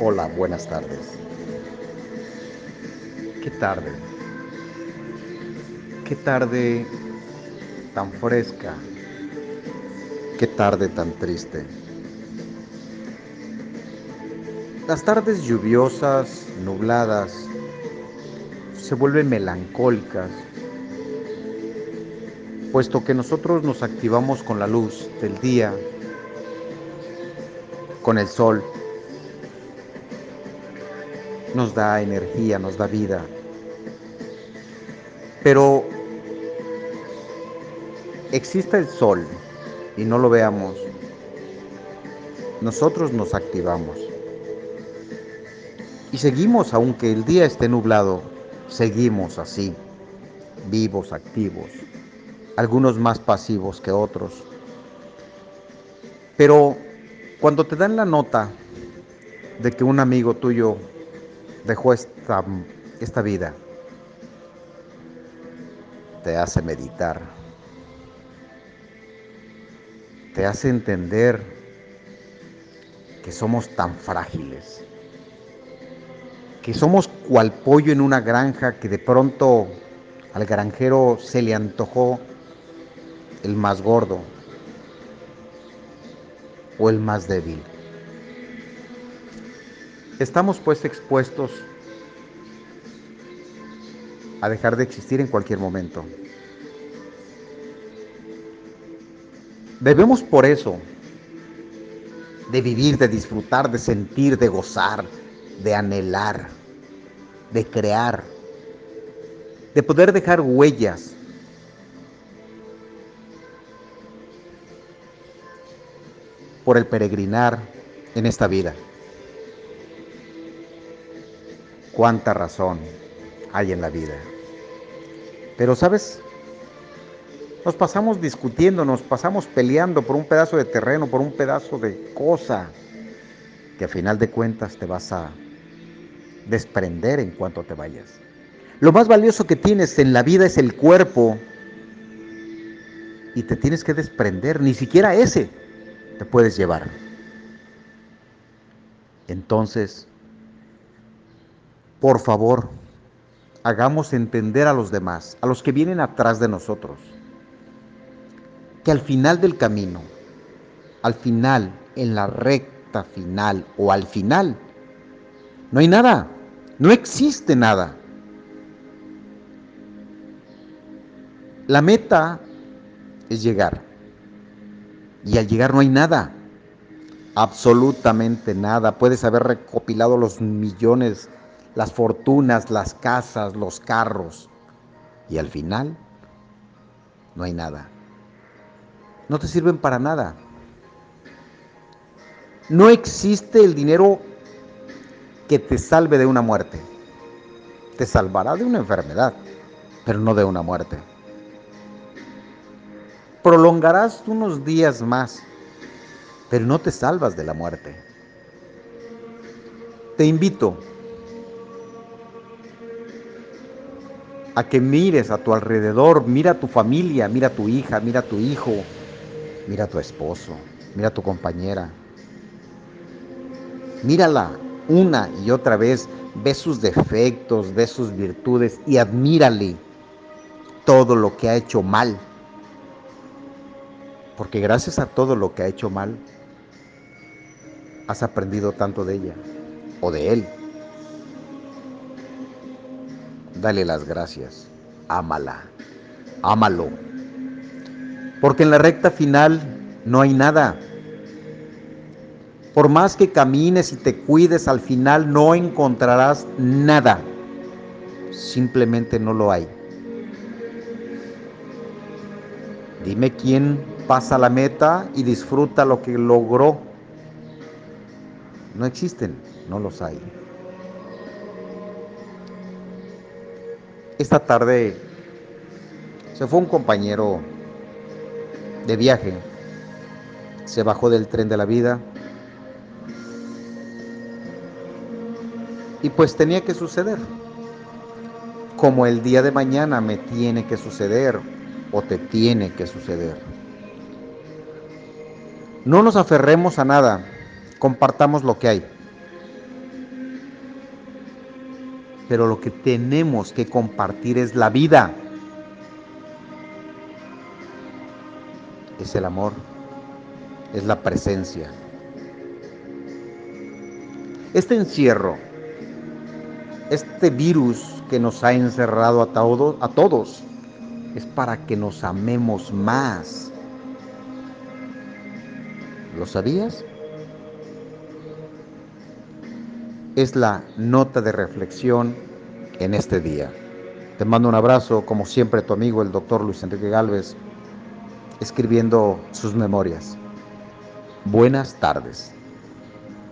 Hola, buenas tardes. Qué tarde. Qué tarde tan fresca. Qué tarde tan triste. Las tardes lluviosas, nubladas, se vuelven melancólicas, puesto que nosotros nos activamos con la luz del día, con el sol, nos da energía, nos da vida. Pero existe el sol y no lo veamos, nosotros nos activamos. Y seguimos, aunque el día esté nublado, seguimos así, vivos, activos, algunos más pasivos que otros. Pero cuando te dan la nota de que un amigo tuyo dejó esta, esta vida, te hace meditar, te hace entender que somos tan frágiles, que somos cual pollo en una granja que de pronto al granjero se le antojó el más gordo o el más débil. Estamos pues expuestos a dejar de existir en cualquier momento. Debemos por eso de vivir, de disfrutar, de sentir, de gozar, de anhelar, de crear, de poder dejar huellas. por el peregrinar en esta vida. Cuánta razón hay en la vida. Pero sabes, nos pasamos discutiendo, nos pasamos peleando por un pedazo de terreno, por un pedazo de cosa, que a final de cuentas te vas a desprender en cuanto te vayas. Lo más valioso que tienes en la vida es el cuerpo y te tienes que desprender, ni siquiera ese te puedes llevar. Entonces, por favor, hagamos entender a los demás, a los que vienen atrás de nosotros, que al final del camino, al final, en la recta final o al final, no hay nada, no existe nada. La meta es llegar. Y al llegar no hay nada, absolutamente nada. Puedes haber recopilado los millones las fortunas, las casas, los carros. Y al final no hay nada. No te sirven para nada. No existe el dinero que te salve de una muerte. Te salvará de una enfermedad, pero no de una muerte. Prolongarás unos días más, pero no te salvas de la muerte. Te invito a que mires a tu alrededor, mira a tu familia, mira a tu hija, mira a tu hijo, mira a tu esposo, mira a tu compañera. Mírala una y otra vez, ve sus defectos, ve sus virtudes y admírale todo lo que ha hecho mal. Porque gracias a todo lo que ha hecho mal, has aprendido tanto de ella o de él dale las gracias, ámala, ámalo. Porque en la recta final no hay nada. Por más que camines y te cuides, al final no encontrarás nada. Simplemente no lo hay. Dime quién pasa la meta y disfruta lo que logró. No existen, no los hay. Esta tarde se fue un compañero de viaje, se bajó del tren de la vida y pues tenía que suceder, como el día de mañana me tiene que suceder o te tiene que suceder. No nos aferremos a nada, compartamos lo que hay. Pero lo que tenemos que compartir es la vida. Es el amor, es la presencia. Este encierro, este virus que nos ha encerrado a, todos, a todos, es para que nos amemos más. ¿Lo sabías? Es la nota de reflexión en este día. Te mando un abrazo, como siempre, tu amigo el doctor Luis Enrique Galvez, escribiendo sus memorias. Buenas tardes.